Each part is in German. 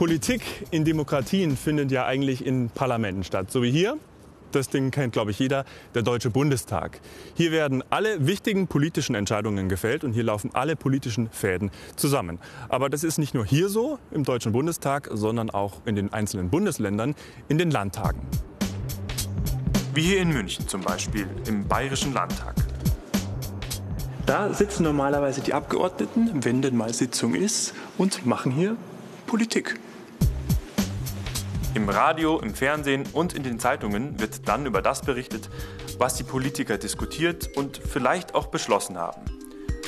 Politik in Demokratien findet ja eigentlich in Parlamenten statt, so wie hier. Das Ding kennt, glaube ich, jeder, der Deutsche Bundestag. Hier werden alle wichtigen politischen Entscheidungen gefällt und hier laufen alle politischen Fäden zusammen. Aber das ist nicht nur hier so im Deutschen Bundestag, sondern auch in den einzelnen Bundesländern, in den Landtagen. Wie hier in München zum Beispiel, im Bayerischen Landtag. Da sitzen normalerweise die Abgeordneten, wenn denn mal Sitzung ist, und machen hier Politik. Im Radio, im Fernsehen und in den Zeitungen wird dann über das berichtet, was die Politiker diskutiert und vielleicht auch beschlossen haben.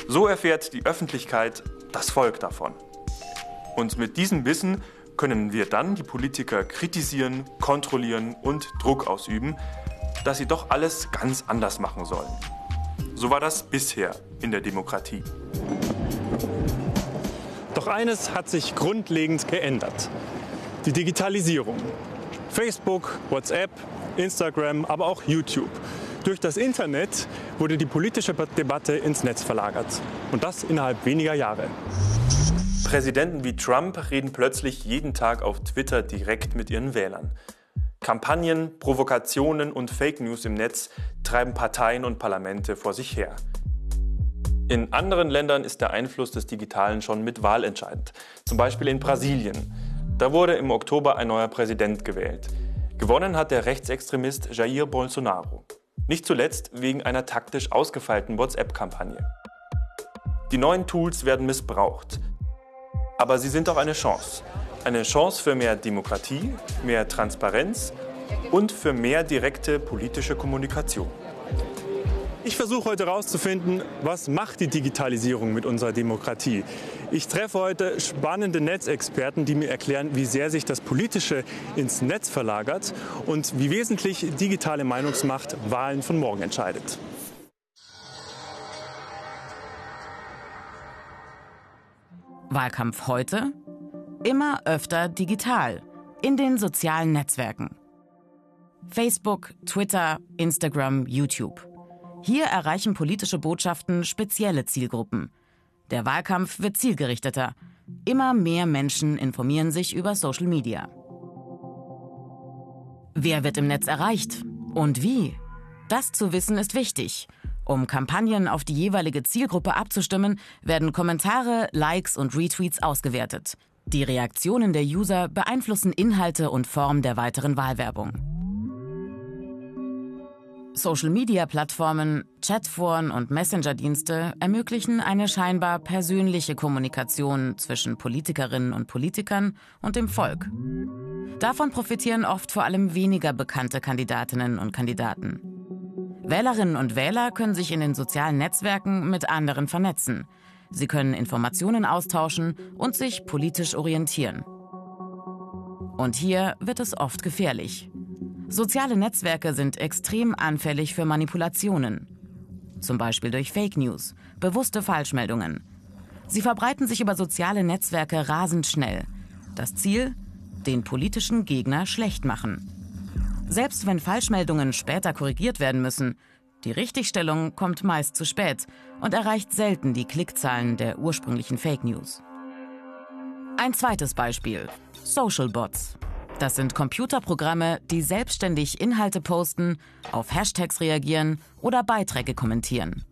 So erfährt die Öffentlichkeit das Volk davon. Und mit diesem Wissen können wir dann die Politiker kritisieren, kontrollieren und Druck ausüben, dass sie doch alles ganz anders machen sollen. So war das bisher in der Demokratie. Doch eines hat sich grundlegend geändert die Digitalisierung. Facebook, WhatsApp, Instagram, aber auch YouTube. Durch das Internet wurde die politische Debatte ins Netz verlagert. Und das innerhalb weniger Jahre. Präsidenten wie Trump reden plötzlich jeden Tag auf Twitter direkt mit ihren Wählern. Kampagnen, Provokationen und Fake News im Netz treiben Parteien und Parlamente vor sich her. In anderen Ländern ist der Einfluss des Digitalen schon mit Wahl entscheidend. Zum Beispiel in Brasilien. Da wurde im Oktober ein neuer Präsident gewählt. Gewonnen hat der Rechtsextremist Jair Bolsonaro. Nicht zuletzt wegen einer taktisch ausgefeilten WhatsApp-Kampagne. Die neuen Tools werden missbraucht. Aber sie sind auch eine Chance. Eine Chance für mehr Demokratie, mehr Transparenz und für mehr direkte politische Kommunikation. Ich versuche heute herauszufinden, was macht die Digitalisierung mit unserer Demokratie. Ich treffe heute spannende Netzexperten, die mir erklären, wie sehr sich das Politische ins Netz verlagert und wie wesentlich digitale Meinungsmacht Wahlen von morgen entscheidet. Wahlkampf heute? Immer öfter digital, in den sozialen Netzwerken. Facebook, Twitter, Instagram, YouTube. Hier erreichen politische Botschaften spezielle Zielgruppen. Der Wahlkampf wird zielgerichteter. Immer mehr Menschen informieren sich über Social Media. Wer wird im Netz erreicht und wie? Das zu wissen ist wichtig. Um Kampagnen auf die jeweilige Zielgruppe abzustimmen, werden Kommentare, Likes und Retweets ausgewertet. Die Reaktionen der User beeinflussen Inhalte und Form der weiteren Wahlwerbung. Social-Media-Plattformen, Chatforen und Messenger-Dienste ermöglichen eine scheinbar persönliche Kommunikation zwischen Politikerinnen und Politikern und dem Volk. Davon profitieren oft vor allem weniger bekannte Kandidatinnen und Kandidaten. Wählerinnen und Wähler können sich in den sozialen Netzwerken mit anderen vernetzen. Sie können Informationen austauschen und sich politisch orientieren. Und hier wird es oft gefährlich. Soziale Netzwerke sind extrem anfällig für Manipulationen. Zum Beispiel durch Fake News, bewusste Falschmeldungen. Sie verbreiten sich über soziale Netzwerke rasend schnell. Das Ziel? Den politischen Gegner schlecht machen. Selbst wenn Falschmeldungen später korrigiert werden müssen, die Richtigstellung kommt meist zu spät und erreicht selten die Klickzahlen der ursprünglichen Fake News. Ein zweites Beispiel. Social Bots. Das sind Computerprogramme, die selbstständig Inhalte posten, auf Hashtags reagieren oder Beiträge kommentieren.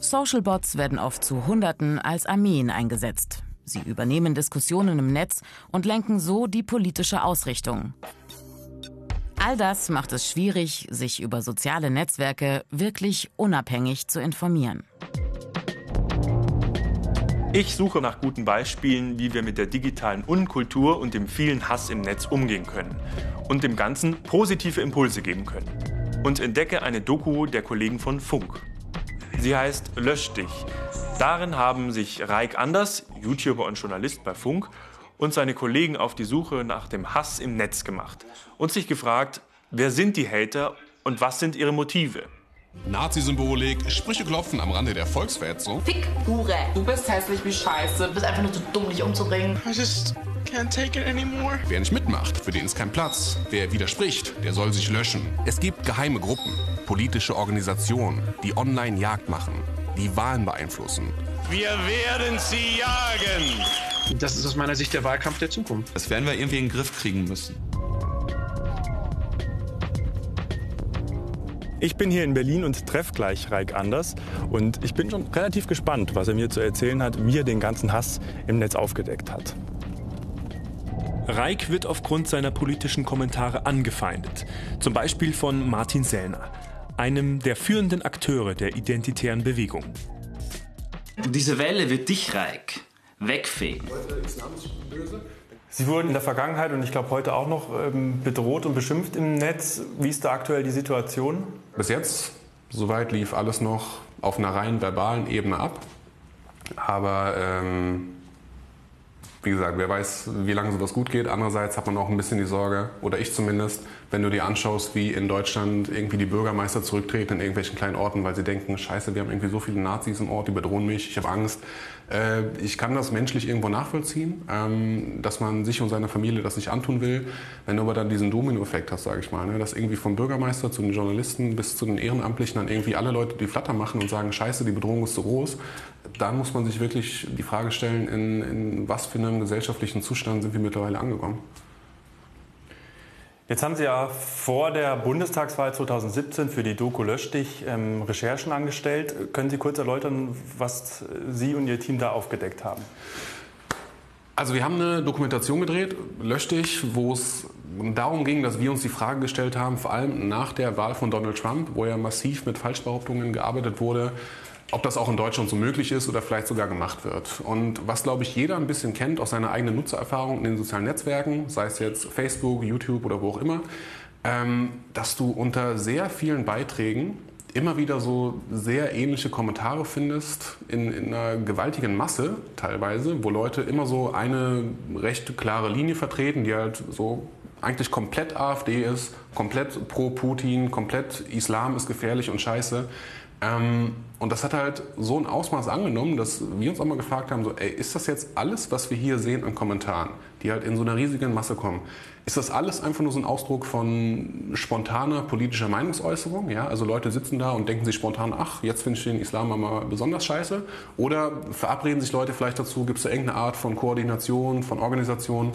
Socialbots werden oft zu Hunderten als Armeen eingesetzt. Sie übernehmen Diskussionen im Netz und lenken so die politische Ausrichtung. All das macht es schwierig, sich über soziale Netzwerke wirklich unabhängig zu informieren. Ich suche nach guten Beispielen, wie wir mit der digitalen Unkultur und dem vielen Hass im Netz umgehen können und dem Ganzen positive Impulse geben können. Und entdecke eine Doku der Kollegen von Funk. Sie heißt Lösch dich. Darin haben sich Raik Anders, YouTuber und Journalist bei Funk, und seine Kollegen auf die Suche nach dem Hass im Netz gemacht und sich gefragt, wer sind die Hater und was sind ihre Motive? Nazi-Symbolik, Sprüche klopfen am Rande der Volksverhetzung. Fick, Hure. Du bist hässlich wie Scheiße. Du bist einfach nur zu dumm, dich umzubringen. I just can't take it anymore. Wer nicht mitmacht, für den ist kein Platz. Wer widerspricht, der soll sich löschen. Es gibt geheime Gruppen, politische Organisationen, die online Jagd machen. die Wahlen beeinflussen. Wir werden sie jagen. Das ist aus meiner Sicht der Wahlkampf der Zukunft. Das werden wir irgendwie in den Griff kriegen müssen. Ich bin hier in Berlin und treffe gleich Reik Anders. Und ich bin schon relativ gespannt, was er mir zu erzählen hat, wie er den ganzen Hass im Netz aufgedeckt hat. Reik wird aufgrund seiner politischen Kommentare angefeindet. Zum Beispiel von Martin Sellner, einem der führenden Akteure der identitären Bewegung. Diese Welle wird dich, Reik, wegfegen. Sie wurden in der Vergangenheit und ich glaube heute auch noch ähm, bedroht und beschimpft im Netz. Wie ist da aktuell die Situation? Bis jetzt, soweit lief alles noch auf einer rein verbalen Ebene ab. Aber ähm, wie gesagt, wer weiß, wie lange sowas gut geht. Andererseits hat man auch ein bisschen die Sorge, oder ich zumindest, wenn du dir anschaust, wie in Deutschland irgendwie die Bürgermeister zurücktreten in irgendwelchen kleinen Orten, weil sie denken, scheiße, wir haben irgendwie so viele Nazis im Ort, die bedrohen mich, ich habe Angst. Äh, ich kann das menschlich irgendwo nachvollziehen, ähm, dass man sich und seiner Familie das nicht antun will. Wenn du aber dann diesen Dominoeffekt hast, sage ich mal, ne, dass irgendwie vom Bürgermeister zu den Journalisten bis zu den Ehrenamtlichen dann irgendwie alle Leute die Flatter machen und sagen, scheiße, die Bedrohung ist zu groß, dann muss man sich wirklich die Frage stellen, in, in was für einem gesellschaftlichen Zustand sind wir mittlerweile angekommen. Jetzt haben Sie ja vor der Bundestagswahl 2017 für die Doku Lösch ähm, Recherchen angestellt. Können Sie kurz erläutern, was Sie und Ihr Team da aufgedeckt haben? Also wir haben eine Dokumentation gedreht, Lösch wo es darum ging, dass wir uns die Frage gestellt haben, vor allem nach der Wahl von Donald Trump, wo ja massiv mit Falschbehauptungen gearbeitet wurde, ob das auch in Deutschland so möglich ist oder vielleicht sogar gemacht wird. Und was, glaube ich, jeder ein bisschen kennt aus seiner eigenen Nutzererfahrung in den sozialen Netzwerken, sei es jetzt Facebook, YouTube oder wo auch immer, ähm, dass du unter sehr vielen Beiträgen immer wieder so sehr ähnliche Kommentare findest, in, in, einer gewaltigen Masse teilweise, wo Leute immer so eine recht klare Linie vertreten, die halt so eigentlich komplett AfD ist, komplett pro Putin, komplett Islam ist gefährlich und scheiße. Ähm, und das hat halt so ein Ausmaß angenommen, dass wir uns auch mal gefragt haben, so, ey, ist das jetzt alles, was wir hier sehen an Kommentaren, die halt in so einer riesigen Masse kommen, ist das alles einfach nur so ein Ausdruck von spontaner politischer Meinungsäußerung? Ja? Also Leute sitzen da und denken sich spontan, ach, jetzt finde ich den Islam mal besonders scheiße. Oder verabreden sich Leute vielleicht dazu, gibt es da irgendeine Art von Koordination, von Organisation?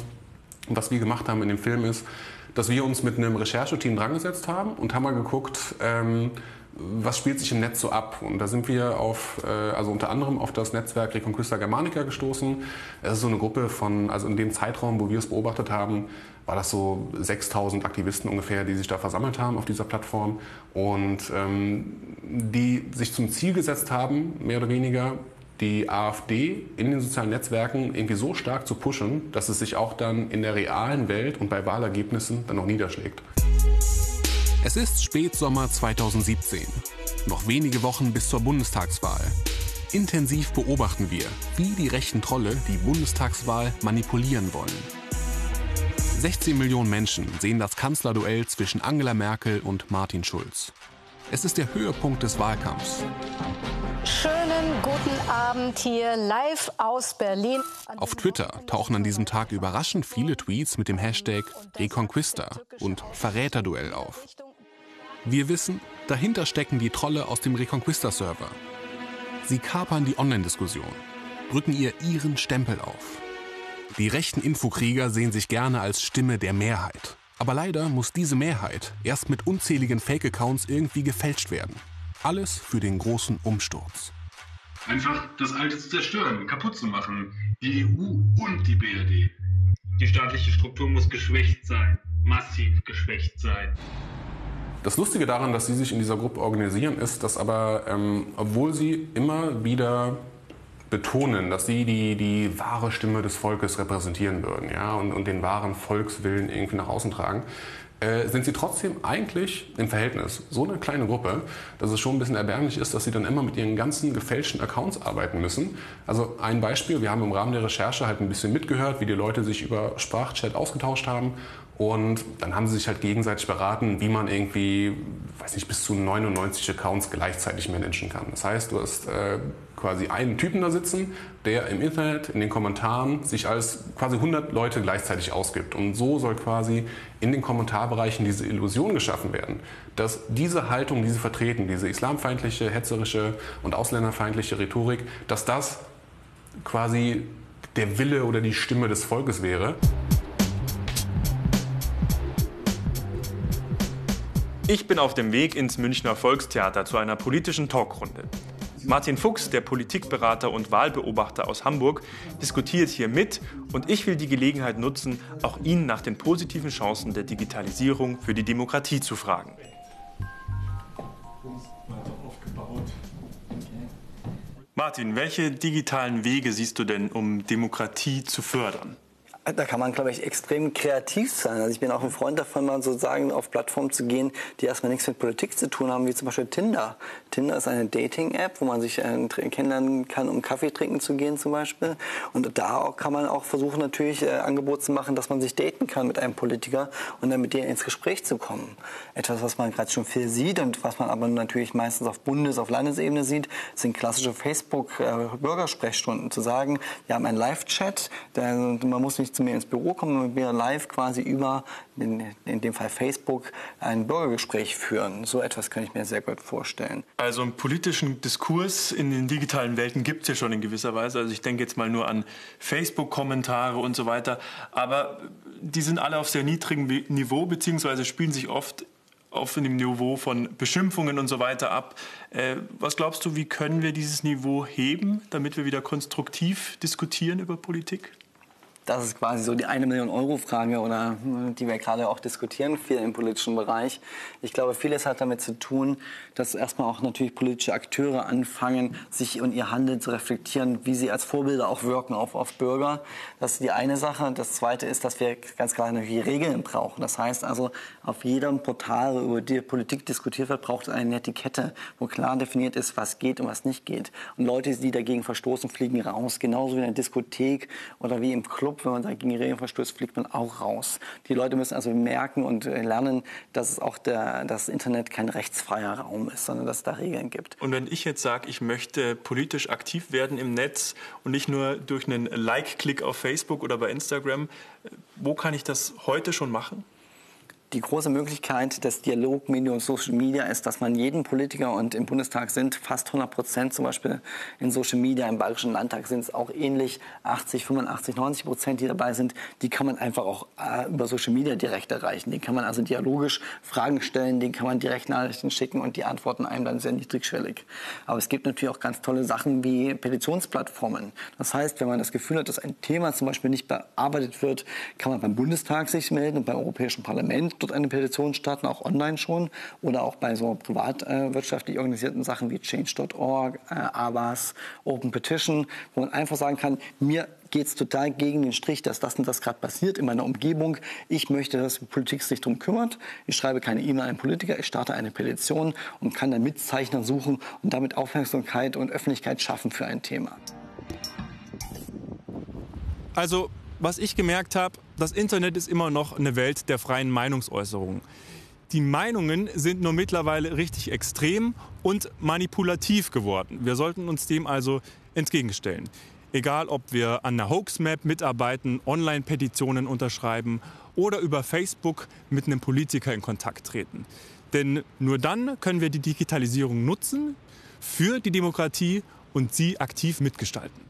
Und was wir gemacht haben in dem Film ist, dass wir uns mit einem Rechercheteam drangesetzt haben und haben mal geguckt, ähm, was spielt sich im Netz so ab? Und da sind wir auf, äh, also unter anderem auf das Netzwerk Reconquista Germanica gestoßen. Es ist so eine Gruppe von, also in dem Zeitraum, wo wir es beobachtet haben, war das so 6000 Aktivisten ungefähr, die sich da versammelt haben auf dieser Plattform und ähm, die sich zum Ziel gesetzt haben, mehr oder weniger, die AfD in den sozialen Netzwerken irgendwie so stark zu pushen, dass es sich auch dann in der realen Welt und bei Wahlergebnissen dann noch niederschlägt. Es ist Spätsommer 2017. Noch wenige Wochen bis zur Bundestagswahl. Intensiv beobachten wir, wie die rechten Trolle die Bundestagswahl manipulieren wollen. 16 Millionen Menschen sehen das Kanzlerduell zwischen Angela Merkel und Martin Schulz. Es ist der Höhepunkt des Wahlkampfs. Schönen guten Abend hier live aus Berlin. Auf Twitter tauchen an diesem Tag überraschend viele Tweets mit dem Hashtag Reconquista und Verräterduell auf. Wir wissen, dahinter stecken die Trolle aus dem Reconquista-Server. Sie kapern die Online-Diskussion, drücken ihr ihren Stempel auf. Die rechten Infokrieger sehen sich gerne als Stimme der Mehrheit. Aber leider muss diese Mehrheit erst mit unzähligen Fake-Accounts irgendwie gefälscht werden. Alles für den großen Umsturz. Einfach das Alte zu zerstören, kaputt zu machen. Die EU und die BRD. Die staatliche Struktur muss geschwächt sein, massiv geschwächt sein. Das Lustige daran, dass sie sich in dieser Gruppe organisieren, ist, dass aber, ähm, obwohl sie immer wieder betonen, dass sie die, die wahre Stimme des Volkes repräsentieren würden ja, und, und den wahren Volkswillen irgendwie nach außen tragen, äh, sind sie trotzdem eigentlich im Verhältnis so eine kleine Gruppe, dass es schon ein bisschen erbärmlich ist, dass sie dann immer mit ihren ganzen gefälschten Accounts arbeiten müssen. Also ein Beispiel, wir haben im Rahmen der Recherche halt ein bisschen mitgehört, wie die Leute sich über Sprachchat ausgetauscht haben und dann haben sie sich halt gegenseitig beraten, wie man irgendwie, weiß nicht, bis zu 99 Accounts gleichzeitig managen kann. Das heißt, du hast äh, quasi einen Typen da sitzen, der im Internet, in den Kommentaren sich als quasi 100 Leute gleichzeitig ausgibt. Und so soll quasi in den Kommentarbereichen diese Illusion geschaffen werden, dass diese Haltung, die sie vertreten, diese islamfeindliche, hetzerische und ausländerfeindliche Rhetorik, dass das quasi der Wille oder die Stimme des Volkes wäre. Ich bin auf dem Weg ins Münchner Volkstheater zu einer politischen Talkrunde. Martin Fuchs, der Politikberater und Wahlbeobachter aus Hamburg, diskutiert hier mit und ich will die Gelegenheit nutzen, auch ihn nach den positiven Chancen der Digitalisierung für die Demokratie zu fragen. Martin, welche digitalen Wege siehst du denn, um Demokratie zu fördern? Da kann man, glaube ich, extrem kreativ sein. Also ich bin auch ein Freund davon, mal sozusagen auf Plattformen zu gehen, die erstmal nichts mit Politik zu tun haben, wie zum Beispiel Tinder. Tinder ist eine Dating-App, wo man sich äh, kennenlernen kann, um Kaffee trinken zu gehen zum Beispiel. Und da kann man auch versuchen, natürlich äh, Angebote zu machen, dass man sich daten kann mit einem Politiker und dann mit dem ins Gespräch zu kommen. Etwas, was man gerade schon viel sieht und was man aber natürlich meistens auf Bundes-, auf Landesebene sieht, sind klassische Facebook-Bürgersprechstunden. Äh, zu sagen, wir haben einen Live-Chat, man muss nicht zu mir ins Büro kommen und mir live quasi über, in, in dem Fall Facebook, ein Bürgergespräch führen. So etwas kann ich mir sehr gut vorstellen. Also einen politischen Diskurs in den digitalen Welten gibt es ja schon in gewisser Weise. Also ich denke jetzt mal nur an Facebook-Kommentare und so weiter. Aber die sind alle auf sehr niedrigem Niveau, beziehungsweise spielen sich oft auf dem Niveau von Beschimpfungen und so weiter ab. Äh, was glaubst du, wie können wir dieses Niveau heben, damit wir wieder konstruktiv diskutieren über Politik? Das ist quasi so die eine Million Euro Frage oder die wir gerade auch diskutieren, viel im politischen Bereich. Ich glaube, vieles hat damit zu tun, dass erstmal auch natürlich politische Akteure anfangen, sich und ihr Handeln zu reflektieren, wie sie als Vorbilder auch wirken auf, auf Bürger. Das ist die eine Sache. Das zweite ist, dass wir ganz klar natürlich Regeln brauchen. Das heißt also, auf jedem Portal, über die Politik diskutiert wird, braucht es eine Etikette, wo klar definiert ist, was geht und was nicht geht. Und Leute, die dagegen verstoßen, fliegen raus. Genauso wie in der Diskothek oder wie im Club wenn man dagegen Regeln verstößt, fliegt man auch raus. Die Leute müssen also merken und äh, lernen, dass es auch der, das Internet kein rechtsfreier Raum ist, sondern dass es da Regeln gibt. Und wenn ich jetzt sage, ich möchte politisch aktiv werden im Netz und nicht nur durch einen Like-Klick auf Facebook oder bei Instagram, äh, wo kann ich das heute schon machen? Die große Möglichkeit des Dialogmediums Social Media ist, dass man jeden Politiker und im Bundestag sind fast 100 Prozent zum Beispiel in Social Media, im Bayerischen Landtag sind es auch ähnlich 80, 85, 90 Prozent, die dabei sind. Die kann man einfach auch äh, über Social Media direkt erreichen. Den kann man also dialogisch Fragen stellen, den kann man direkt Nachrichten schicken und die antworten einem dann sehr niedrigschwellig. Aber es gibt natürlich auch ganz tolle Sachen wie Petitionsplattformen. Das heißt, wenn man das Gefühl hat, dass ein Thema zum Beispiel nicht bearbeitet wird, kann man beim Bundestag sich melden und beim Europäischen Parlament dort eine Petition starten, auch online schon oder auch bei so privatwirtschaftlich äh, organisierten Sachen wie Change.org, äh, Abbas, Open Petition, wo man einfach sagen kann, mir geht es total gegen den Strich, dass das und das gerade passiert in meiner Umgebung. Ich möchte, dass die Politik sich darum kümmert. Ich schreibe keine E-Mail an Politiker, ich starte eine Petition und kann dann Mitzeichner suchen und damit Aufmerksamkeit und Öffentlichkeit schaffen für ein Thema. Also was ich gemerkt habe, das Internet ist immer noch eine Welt der freien Meinungsäußerung. Die Meinungen sind nur mittlerweile richtig extrem und manipulativ geworden. Wir sollten uns dem also entgegenstellen. Egal, ob wir an der Hoax-Map mitarbeiten, Online-Petitionen unterschreiben oder über Facebook mit einem Politiker in Kontakt treten. Denn nur dann können wir die Digitalisierung nutzen für die Demokratie und sie aktiv mitgestalten.